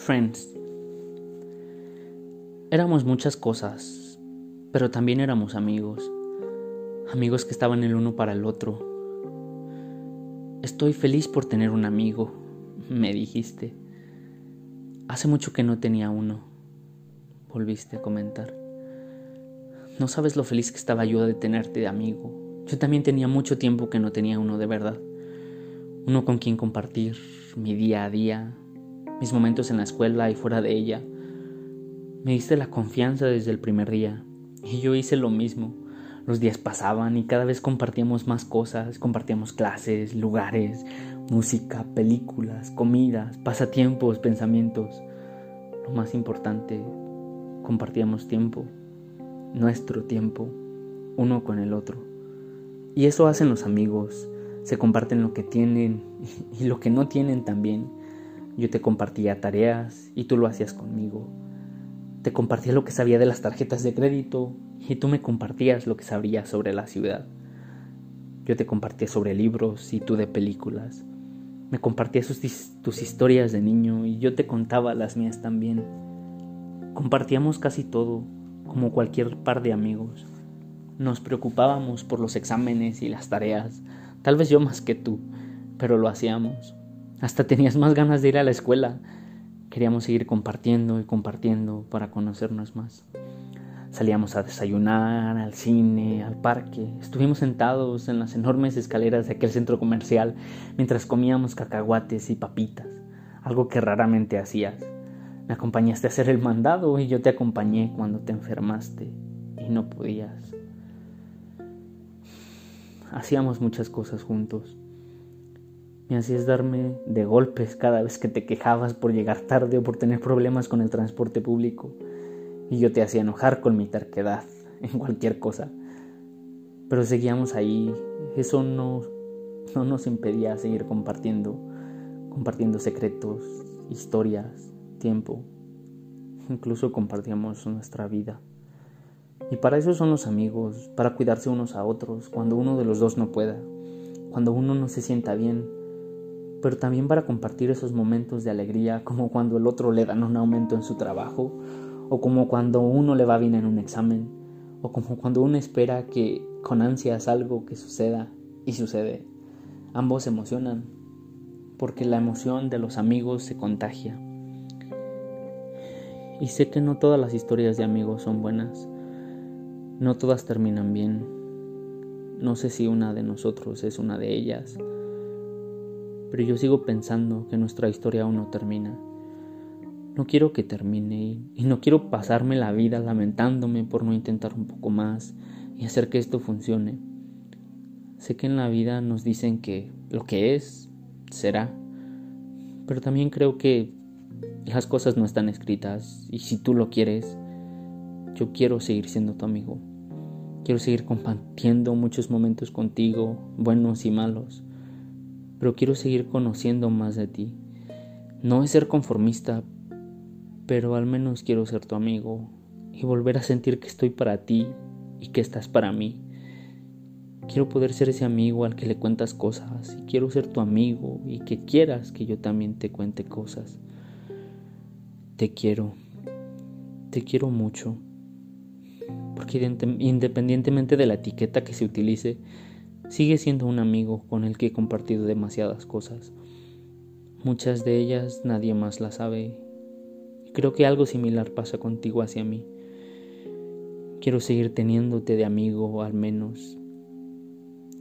Friends. Éramos muchas cosas, pero también éramos amigos. Amigos que estaban el uno para el otro. Estoy feliz por tener un amigo, me dijiste. Hace mucho que no tenía uno, volviste a comentar. No sabes lo feliz que estaba yo de tenerte de amigo. Yo también tenía mucho tiempo que no tenía uno de verdad. Uno con quien compartir mi día a día, mis momentos en la escuela y fuera de ella. Me diste la confianza desde el primer día y yo hice lo mismo. Los días pasaban y cada vez compartíamos más cosas, compartíamos clases, lugares, música, películas, comidas, pasatiempos, pensamientos. Lo más importante, compartíamos tiempo, nuestro tiempo, uno con el otro. Y eso hacen los amigos, se comparten lo que tienen y lo que no tienen también. Yo te compartía tareas y tú lo hacías conmigo. Te compartía lo que sabía de las tarjetas de crédito y tú me compartías lo que sabías sobre la ciudad. Yo te compartía sobre libros y tú de películas. Me compartías tus historias de niño y yo te contaba las mías también. Compartíamos casi todo, como cualquier par de amigos. Nos preocupábamos por los exámenes y las tareas, tal vez yo más que tú, pero lo hacíamos. Hasta tenías más ganas de ir a la escuela. Queríamos seguir compartiendo y compartiendo para conocernos más. Salíamos a desayunar, al cine, al parque. Estuvimos sentados en las enormes escaleras de aquel centro comercial mientras comíamos cacahuates y papitas, algo que raramente hacías. Me acompañaste a hacer el mandado y yo te acompañé cuando te enfermaste y no podías. Hacíamos muchas cosas juntos. Me hacías darme de golpes cada vez que te quejabas por llegar tarde o por tener problemas con el transporte público. Y yo te hacía enojar con mi terquedad en cualquier cosa. Pero seguíamos ahí. Eso no, no nos impedía seguir compartiendo, compartiendo secretos, historias, tiempo. Incluso compartíamos nuestra vida. Y para eso son los amigos, para cuidarse unos a otros cuando uno de los dos no pueda, cuando uno no se sienta bien pero también para compartir esos momentos de alegría, como cuando el otro le dan un aumento en su trabajo, o como cuando uno le va bien en un examen, o como cuando uno espera que con ansias algo que suceda y sucede. Ambos se emocionan, porque la emoción de los amigos se contagia. Y sé que no todas las historias de amigos son buenas, no todas terminan bien. No sé si una de nosotros es una de ellas pero yo sigo pensando que nuestra historia aún no termina. No quiero que termine y no quiero pasarme la vida lamentándome por no intentar un poco más y hacer que esto funcione. Sé que en la vida nos dicen que lo que es, será, pero también creo que las cosas no están escritas y si tú lo quieres, yo quiero seguir siendo tu amigo. Quiero seguir compartiendo muchos momentos contigo, buenos y malos pero quiero seguir conociendo más de ti. No es ser conformista, pero al menos quiero ser tu amigo y volver a sentir que estoy para ti y que estás para mí. Quiero poder ser ese amigo al que le cuentas cosas y quiero ser tu amigo y que quieras que yo también te cuente cosas. Te quiero, te quiero mucho, porque independientemente de la etiqueta que se utilice, sigue siendo un amigo con el que he compartido demasiadas cosas. Muchas de ellas nadie más las sabe. Creo que algo similar pasa contigo hacia mí. Quiero seguir teniéndote de amigo al menos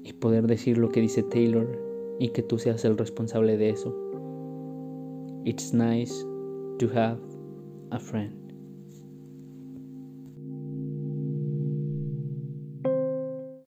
y poder decir lo que dice Taylor y que tú seas el responsable de eso. It's nice to have a friend.